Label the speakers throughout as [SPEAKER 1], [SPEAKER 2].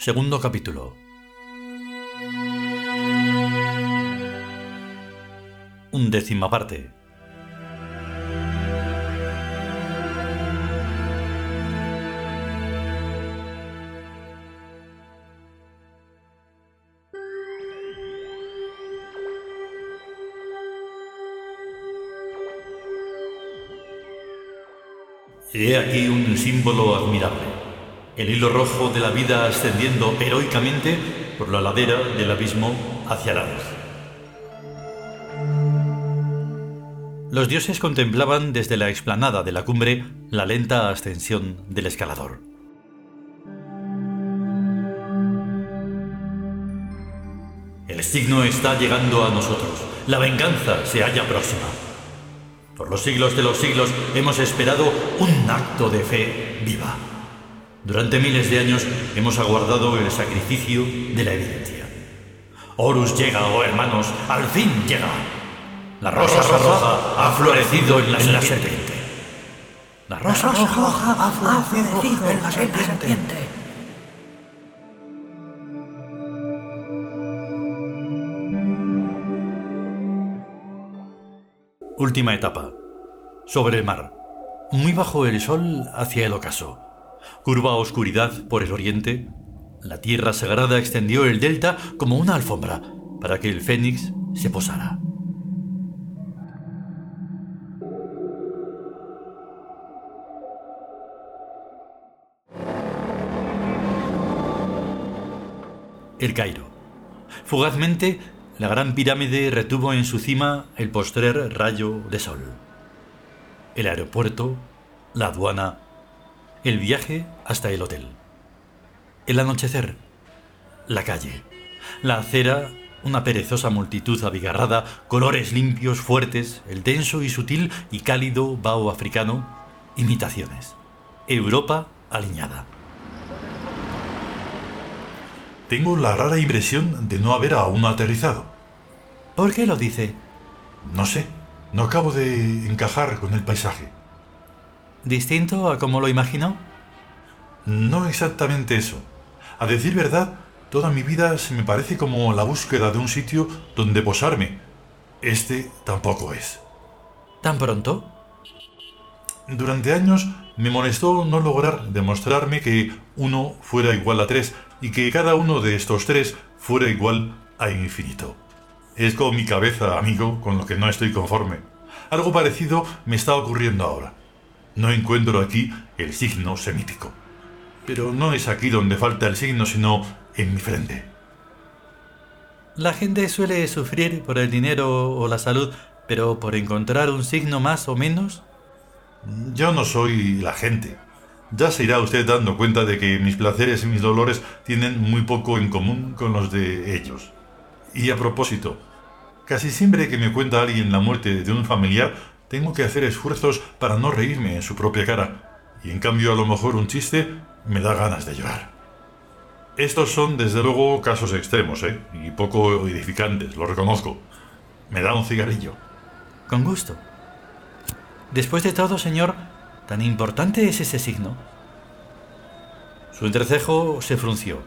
[SPEAKER 1] Segundo capítulo. Undécima parte. He aquí un símbolo admirable, el hilo rojo de la vida ascendiendo heroicamente por la ladera del abismo hacia la luz. Los dioses contemplaban desde la explanada de la cumbre la lenta ascensión del escalador. El signo está llegando a nosotros. La venganza se halla próxima. Por los siglos de los siglos hemos esperado un acto de fe viva. Durante miles de años hemos aguardado el sacrificio de la evidencia. Horus llega, oh hermanos, al fin llega. La rosa, roja, ha florecido en la, serpiente. La rosa, roja, ha florecido en la serpiente. Última etapa. Sobre el mar. Muy bajo el sol hacia el ocaso. Curva oscuridad por el oriente. La tierra sagrada extendió el delta como una alfombra para que el fénix se posara. El Cairo. Fugazmente la gran pirámide retuvo en su cima el postrer rayo de sol. El aeropuerto, la aduana, el viaje hasta el hotel. El anochecer, la calle, la acera, una perezosa multitud abigarrada, colores limpios, fuertes, el denso y sutil y cálido vaho africano, imitaciones. Europa aliñada.
[SPEAKER 2] Tengo la rara impresión de no haber aún aterrizado.
[SPEAKER 1] ¿Por qué lo dice?
[SPEAKER 2] No sé, no acabo de encajar con el paisaje.
[SPEAKER 1] ¿Distinto a como lo imaginó?
[SPEAKER 2] No exactamente eso. A decir verdad, toda mi vida se me parece como la búsqueda de un sitio donde posarme. Este tampoco es.
[SPEAKER 1] ¿Tan pronto?
[SPEAKER 2] Durante años me molestó no lograr demostrarme que uno fuera igual a tres y que cada uno de estos tres fuera igual a infinito. Es con mi cabeza, amigo, con lo que no estoy conforme. Algo parecido me está ocurriendo ahora. No encuentro aquí el signo semítico. Pero no es aquí donde falta el signo, sino en mi frente.
[SPEAKER 1] La gente suele sufrir por el dinero o la salud, pero por encontrar un signo más o menos.
[SPEAKER 2] Yo no soy la gente. Ya se irá usted dando cuenta de que mis placeres y mis dolores tienen muy poco en común con los de ellos. Y a propósito, casi siempre que me cuenta alguien la muerte de un familiar, tengo que hacer esfuerzos para no reírme en su propia cara, y en cambio a lo mejor un chiste me da ganas de llorar. Estos son desde luego casos extremos, ¿eh? Y poco edificantes, lo reconozco. ¿Me da un cigarrillo?
[SPEAKER 1] Con gusto. Después de todo, señor, ¿Tan importante es ese signo? Su entrecejo se frunció.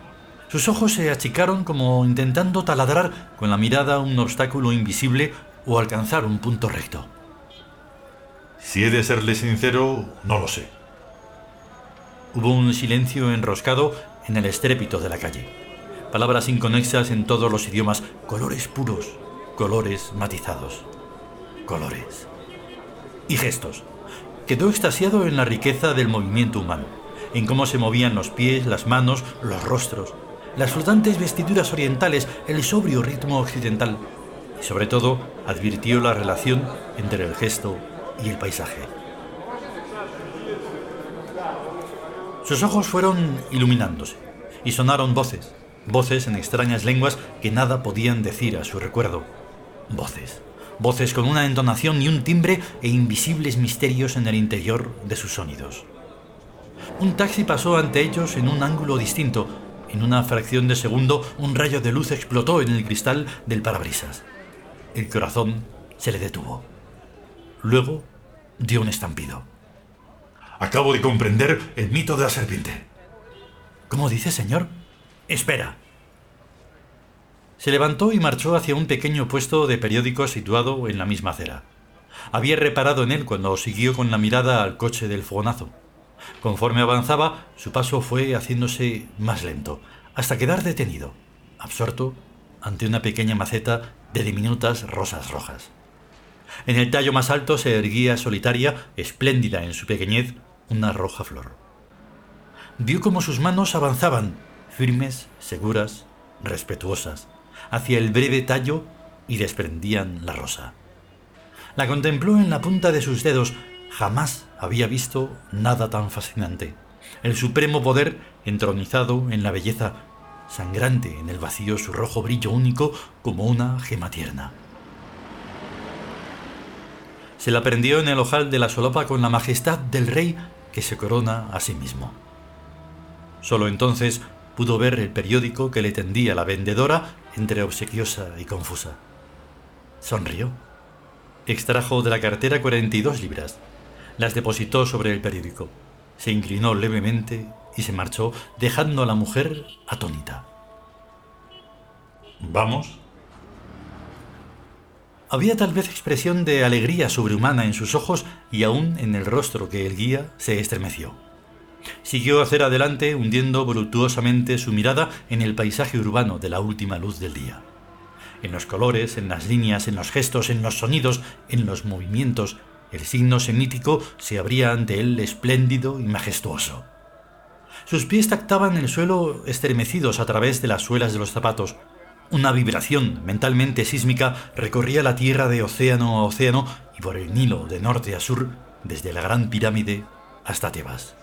[SPEAKER 1] Sus ojos se achicaron como intentando taladrar con la mirada un obstáculo invisible o alcanzar un punto recto.
[SPEAKER 2] Si he de serle sincero, no lo sé.
[SPEAKER 1] Hubo un silencio enroscado en el estrépito de la calle. Palabras inconexas en todos los idiomas, colores puros, colores matizados, colores. Y gestos, quedó extasiado en la riqueza del movimiento humano, en cómo se movían los pies, las manos, los rostros, las flotantes vestiduras orientales, el sobrio ritmo occidental, y sobre todo advirtió la relación entre el gesto y el paisaje. Sus ojos fueron iluminándose y sonaron voces, voces en extrañas lenguas que nada podían decir a su recuerdo, voces voces con una entonación y un timbre e invisibles misterios en el interior de sus sonidos. Un taxi pasó ante ellos en un ángulo distinto. En una fracción de segundo, un rayo de luz explotó en el cristal del parabrisas. El corazón se le detuvo. Luego, dio un estampido.
[SPEAKER 2] Acabo de comprender el mito de la serpiente.
[SPEAKER 1] ¿Cómo dice, señor? Espera. Se levantó y marchó hacia un pequeño puesto de periódicos situado en la misma acera. Había reparado en él cuando siguió con la mirada al coche del fogonazo. Conforme avanzaba, su paso fue haciéndose más lento, hasta quedar detenido, absorto ante una pequeña maceta de diminutas rosas rojas. En el tallo más alto se erguía solitaria, espléndida en su pequeñez, una roja flor. Vio cómo sus manos avanzaban, firmes, seguras, respetuosas, hacia el breve tallo y desprendían la rosa. La contempló en la punta de sus dedos. Jamás había visto nada tan fascinante. El supremo poder entronizado en la belleza, sangrante en el vacío su rojo brillo único como una gema tierna. Se la prendió en el ojal de la solapa con la majestad del rey que se corona a sí mismo. Solo entonces pudo ver el periódico que le tendía la vendedora entre obsequiosa y confusa. Sonrió. Extrajo de la cartera 42 libras. Las depositó sobre el periódico. Se inclinó levemente y se marchó, dejando a la mujer atónita.
[SPEAKER 2] ¿Vamos?
[SPEAKER 1] Había tal vez expresión de alegría sobrehumana en sus ojos y aún en el rostro que el guía se estremeció. Siguió hacia adelante, hundiendo voluptuosamente su mirada en el paisaje urbano de la última luz del día. En los colores, en las líneas, en los gestos, en los sonidos, en los movimientos, el signo semítico se abría ante él espléndido y majestuoso. Sus pies tactaban el suelo estremecidos a través de las suelas de los zapatos. Una vibración mentalmente sísmica recorría la tierra de océano a océano y por el Nilo de norte a sur, desde la Gran Pirámide hasta Tebas.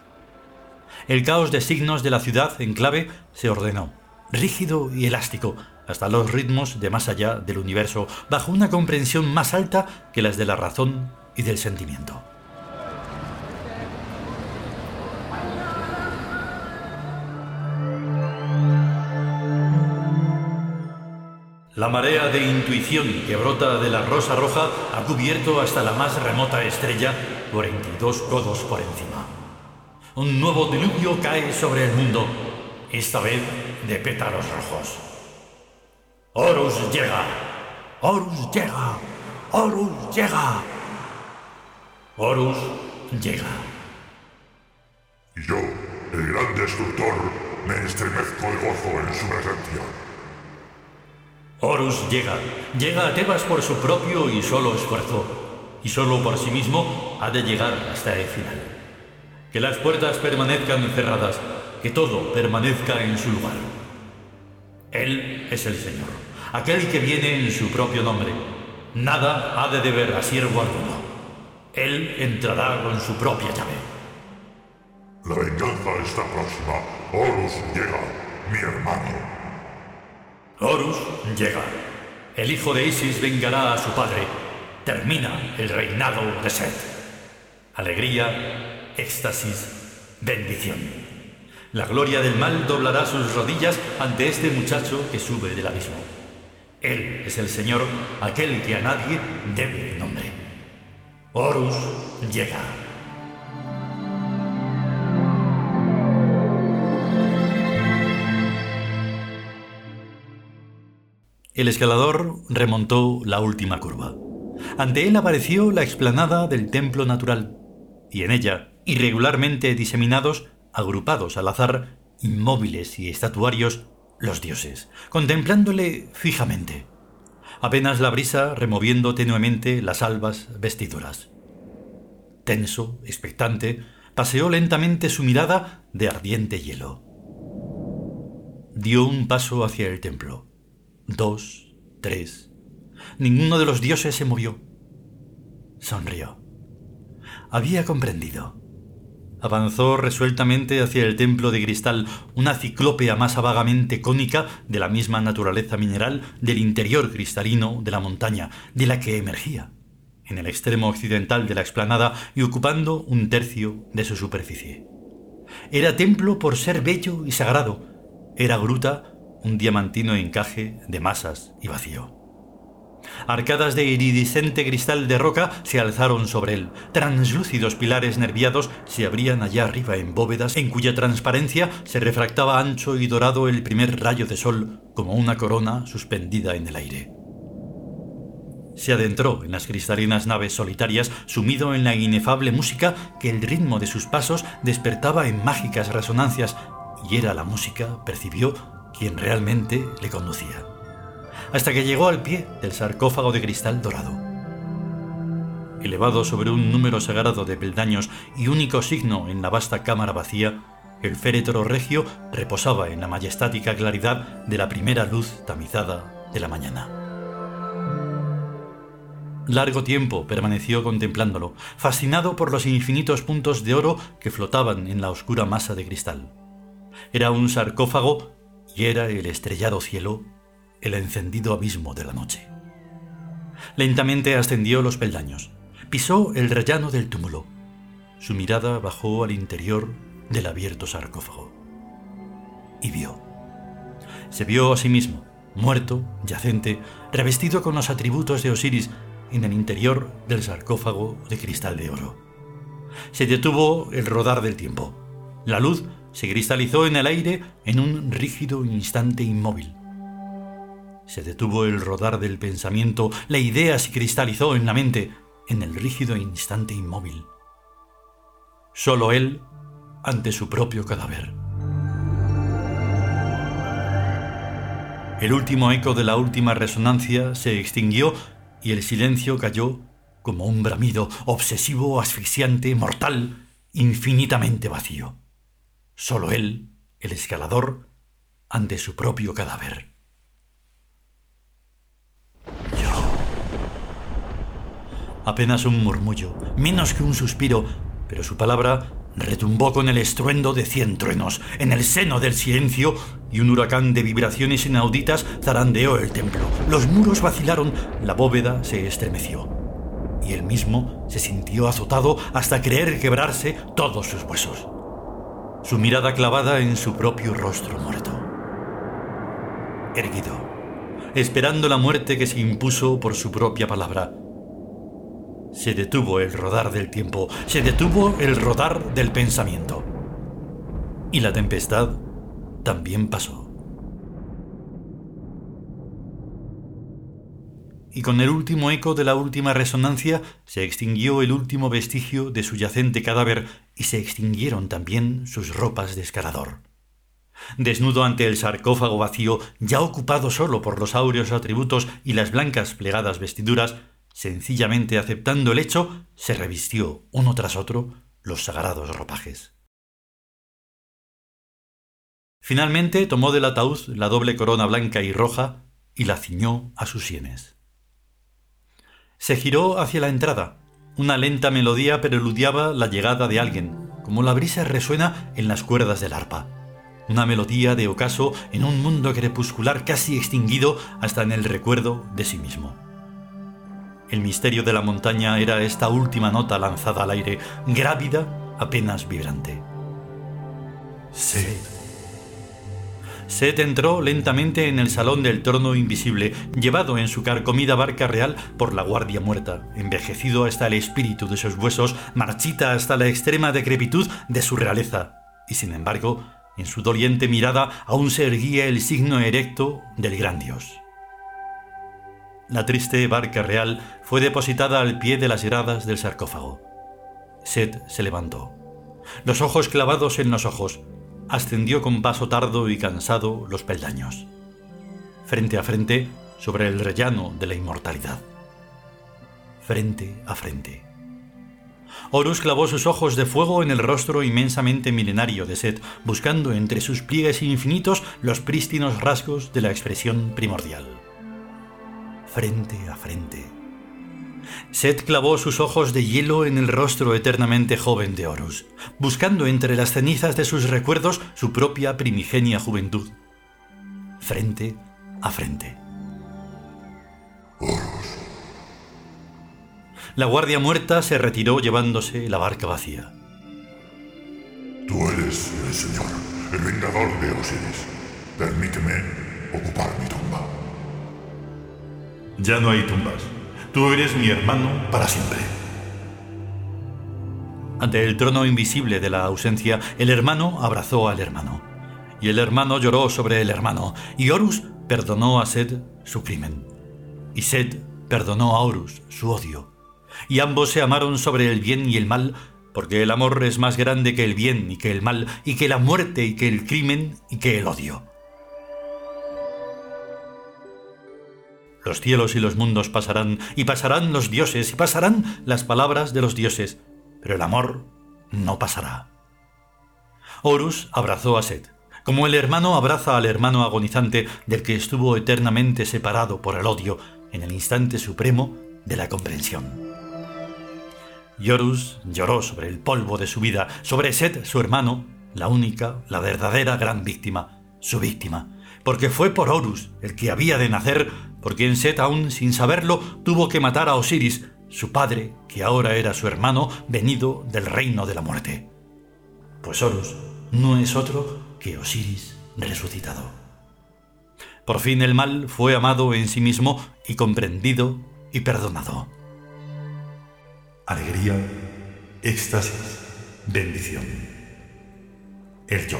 [SPEAKER 1] El caos de signos de la ciudad en clave se ordenó, rígido y elástico, hasta los ritmos de más allá del universo, bajo una comprensión más alta que las de la razón y del sentimiento. La marea de intuición que brota de la rosa roja ha cubierto hasta la más remota estrella 42 codos por encima. Un nuevo diluvio cae sobre el mundo, esta vez de pétalos rojos. Horus llega, Horus llega, Horus llega. Horus llega.
[SPEAKER 3] Y yo, el gran destructor, me estremezco de gozo en su presencia.
[SPEAKER 1] Horus llega, llega a Tebas por su propio y solo esfuerzo, y solo por sí mismo ha de llegar hasta el final que las puertas permanezcan cerradas, que todo permanezca en su lugar. Él es el Señor, aquel que viene en su propio nombre. Nada ha de deber a siervo alguno. Él entrará con su propia llave.
[SPEAKER 3] La venganza está próxima. Horus llega, mi hermano.
[SPEAKER 1] Horus llega. El hijo de Isis vengará a su padre. Termina el reinado de Set. Alegría éxtasis, bendición. La gloria del mal doblará sus rodillas ante este muchacho que sube del abismo. Él es el Señor, aquel que a nadie debe nombre. Horus llega. El escalador remontó la última curva. Ante él apareció la explanada del templo natural, y en ella irregularmente diseminados, agrupados al azar, inmóviles y estatuarios, los dioses, contemplándole fijamente. Apenas la brisa removiendo tenuemente las albas vestiduras. Tenso, expectante, paseó lentamente su mirada de ardiente hielo. Dio un paso hacia el templo. Dos, tres. Ninguno de los dioses se movió. Sonrió. Había comprendido. Avanzó resueltamente hacia el templo de cristal, una ciclópea masa vagamente cónica de la misma naturaleza mineral del interior cristalino de la montaña, de la que emergía, en el extremo occidental de la explanada y ocupando un tercio de su superficie. Era templo por ser bello y sagrado, era gruta un diamantino encaje de masas y vacío. Arcadas de iridiscente cristal de roca se alzaron sobre él. Translúcidos pilares nerviados se abrían allá arriba en bóvedas en cuya transparencia se refractaba ancho y dorado el primer rayo de sol como una corona suspendida en el aire. Se adentró en las cristalinas naves solitarias, sumido en la inefable música que el ritmo de sus pasos despertaba en mágicas resonancias, y era la música, percibió, quien realmente le conducía hasta que llegó al pie del sarcófago de cristal dorado. Elevado sobre un número sagrado de peldaños y único signo en la vasta cámara vacía, el féretro regio reposaba en la majestática claridad de la primera luz tamizada de la mañana. Largo tiempo permaneció contemplándolo, fascinado por los infinitos puntos de oro que flotaban en la oscura masa de cristal. Era un sarcófago y era el estrellado cielo el encendido abismo de la noche. Lentamente ascendió los peldaños, pisó el rellano del túmulo. Su mirada bajó al interior del abierto sarcófago. Y vio. Se vio a sí mismo, muerto, yacente, revestido con los atributos de Osiris en el interior del sarcófago de cristal de oro. Se detuvo el rodar del tiempo. La luz se cristalizó en el aire en un rígido instante inmóvil. Se detuvo el rodar del pensamiento, la idea se cristalizó en la mente, en el rígido instante inmóvil. Solo él ante su propio cadáver. El último eco de la última resonancia se extinguió y el silencio cayó como un bramido obsesivo, asfixiante, mortal, infinitamente vacío. Solo él, el escalador, ante su propio cadáver. apenas un murmullo, menos que un suspiro, pero su palabra retumbó con el estruendo de cien truenos en el seno del silencio y un huracán de vibraciones inauditas zarandeó el templo. Los muros vacilaron, la bóveda se estremeció y él mismo se sintió azotado hasta creer quebrarse todos sus huesos. Su mirada clavada en su propio rostro muerto. Erguido, esperando la muerte que se impuso por su propia palabra, se detuvo el rodar del tiempo, se detuvo el rodar del pensamiento. Y la tempestad también pasó. Y con el último eco de la última resonancia se extinguió el último vestigio de su yacente cadáver y se extinguieron también sus ropas de escalador. Desnudo ante el sarcófago vacío, ya ocupado solo por los áureos atributos y las blancas plegadas vestiduras, sencillamente aceptando el hecho, se revistió uno tras otro los sagrados ropajes. Finalmente tomó del ataúd la doble corona blanca y roja y la ciñó a sus sienes. Se giró hacia la entrada. Una lenta melodía preludiaba la llegada de alguien, como la brisa resuena en las cuerdas del arpa. Una melodía de ocaso en un mundo crepuscular casi extinguido hasta en el recuerdo de sí mismo. El misterio de la montaña era esta última nota lanzada al aire, grávida, apenas vibrante. Set. Set entró lentamente en el salón del trono invisible, llevado en su carcomida barca real por la guardia muerta, envejecido hasta el espíritu de sus huesos, marchita hasta la extrema decrepitud de su realeza, y sin embargo, en su doliente mirada aún se erguía el signo erecto del gran dios. La triste barca real fue depositada al pie de las gradas del sarcófago. Set se levantó. Los ojos clavados en los ojos, ascendió con paso tardo y cansado los peldaños. Frente a frente, sobre el rellano de la inmortalidad. Frente a frente. Horus clavó sus ojos de fuego en el rostro inmensamente milenario de Set, buscando entre sus pliegues infinitos los prístinos rasgos de la expresión primordial frente a frente. Set clavó sus ojos de hielo en el rostro eternamente joven de Horus, buscando entre las cenizas de sus recuerdos su propia primigenia juventud. Frente a frente. La guardia muerta se retiró llevándose la barca vacía.
[SPEAKER 3] Tú eres el Señor, el vengador de Osiris. Permíteme ocupar mi tumba.
[SPEAKER 2] Ya no hay tumbas. Tú eres mi hermano para siempre.
[SPEAKER 1] Ante el trono invisible de la ausencia, el hermano abrazó al hermano. Y el hermano lloró sobre el hermano. Y Horus perdonó a Sed su crimen. Y Sed perdonó a Horus su odio. Y ambos se amaron sobre el bien y el mal, porque el amor es más grande que el bien y que el mal, y que la muerte y que el crimen y que el odio. Los cielos y los mundos pasarán, y pasarán los dioses, y pasarán las palabras de los dioses, pero el amor no pasará. Horus abrazó a Set, como el hermano abraza al hermano agonizante del que estuvo eternamente separado por el odio en el instante supremo de la comprensión. Horus lloró sobre el polvo de su vida, sobre Set, su hermano, la única, la verdadera gran víctima, su víctima, porque fue por Horus el que había de nacer, por quien Set aún sin saberlo tuvo que matar a Osiris, su padre, que ahora era su hermano, venido del reino de la muerte. Pues Horus no es otro que Osiris resucitado. Por fin el mal fue amado en sí mismo y comprendido y perdonado.
[SPEAKER 2] Alegría, éxtasis, bendición. El yo,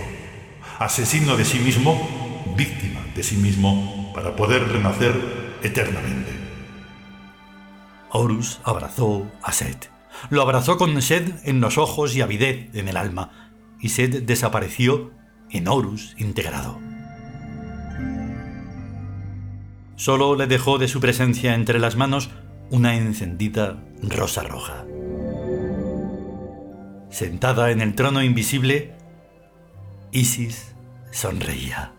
[SPEAKER 2] asesino de sí mismo, víctima de sí mismo, para poder renacer eternamente.
[SPEAKER 1] Horus abrazó a Set. Lo abrazó con sed en los ojos y avidez en el alma, y Set desapareció en Horus integrado. Solo le dejó de su presencia entre las manos una encendida rosa roja. Sentada en el trono invisible, Isis sonreía.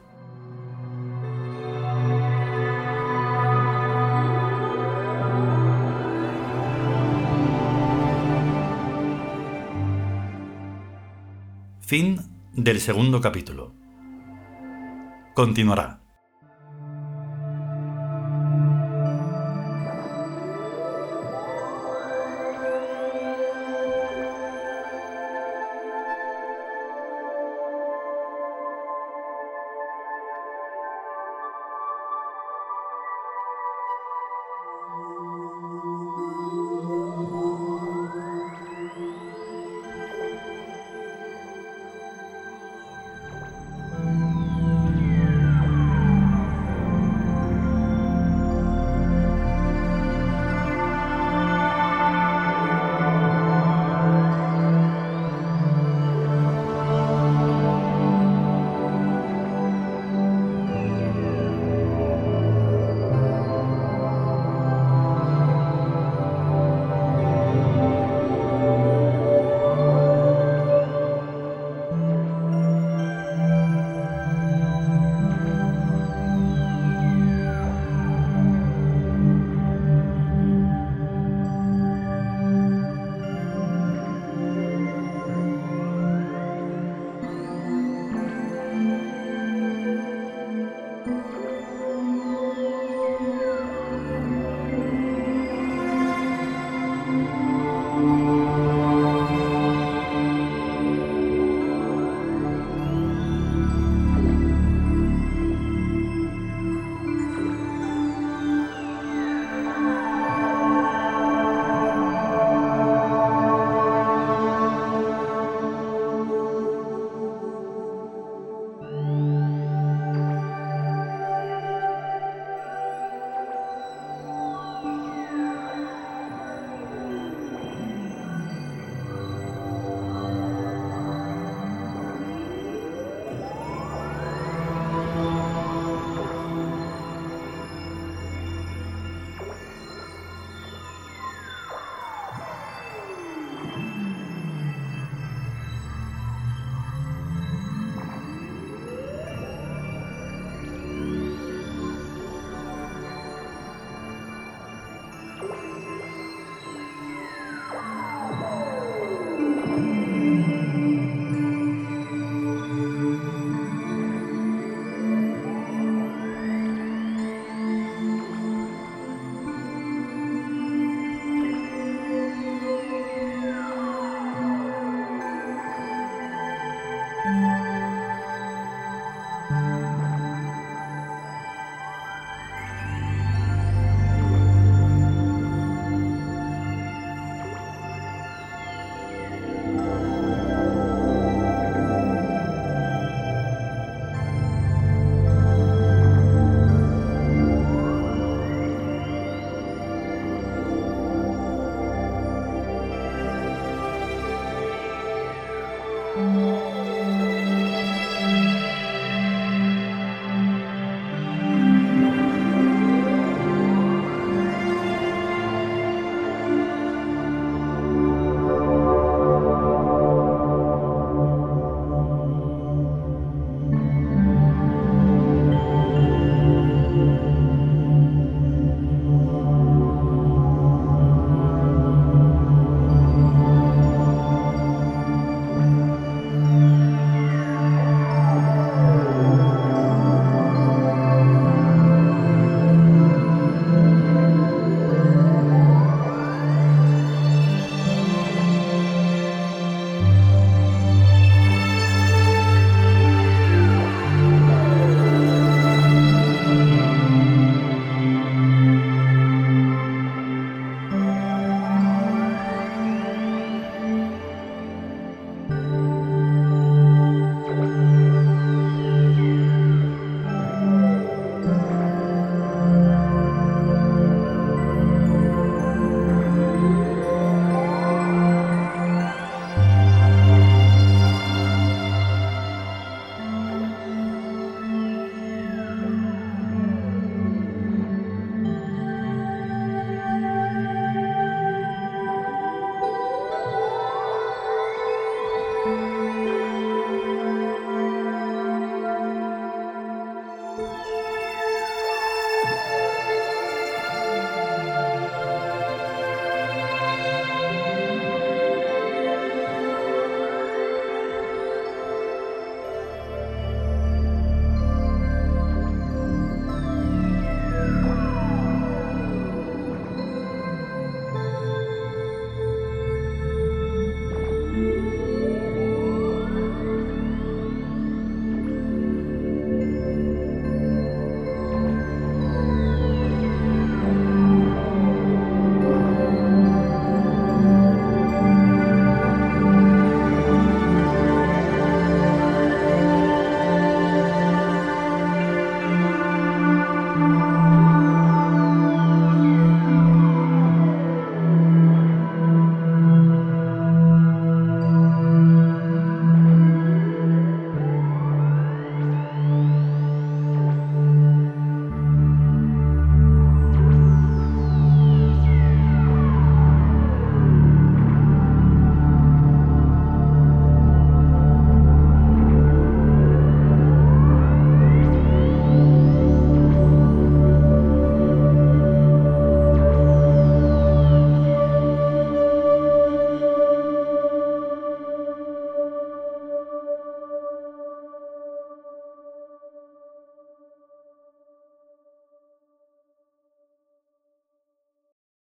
[SPEAKER 1] Fin del segundo capítulo. Continuará.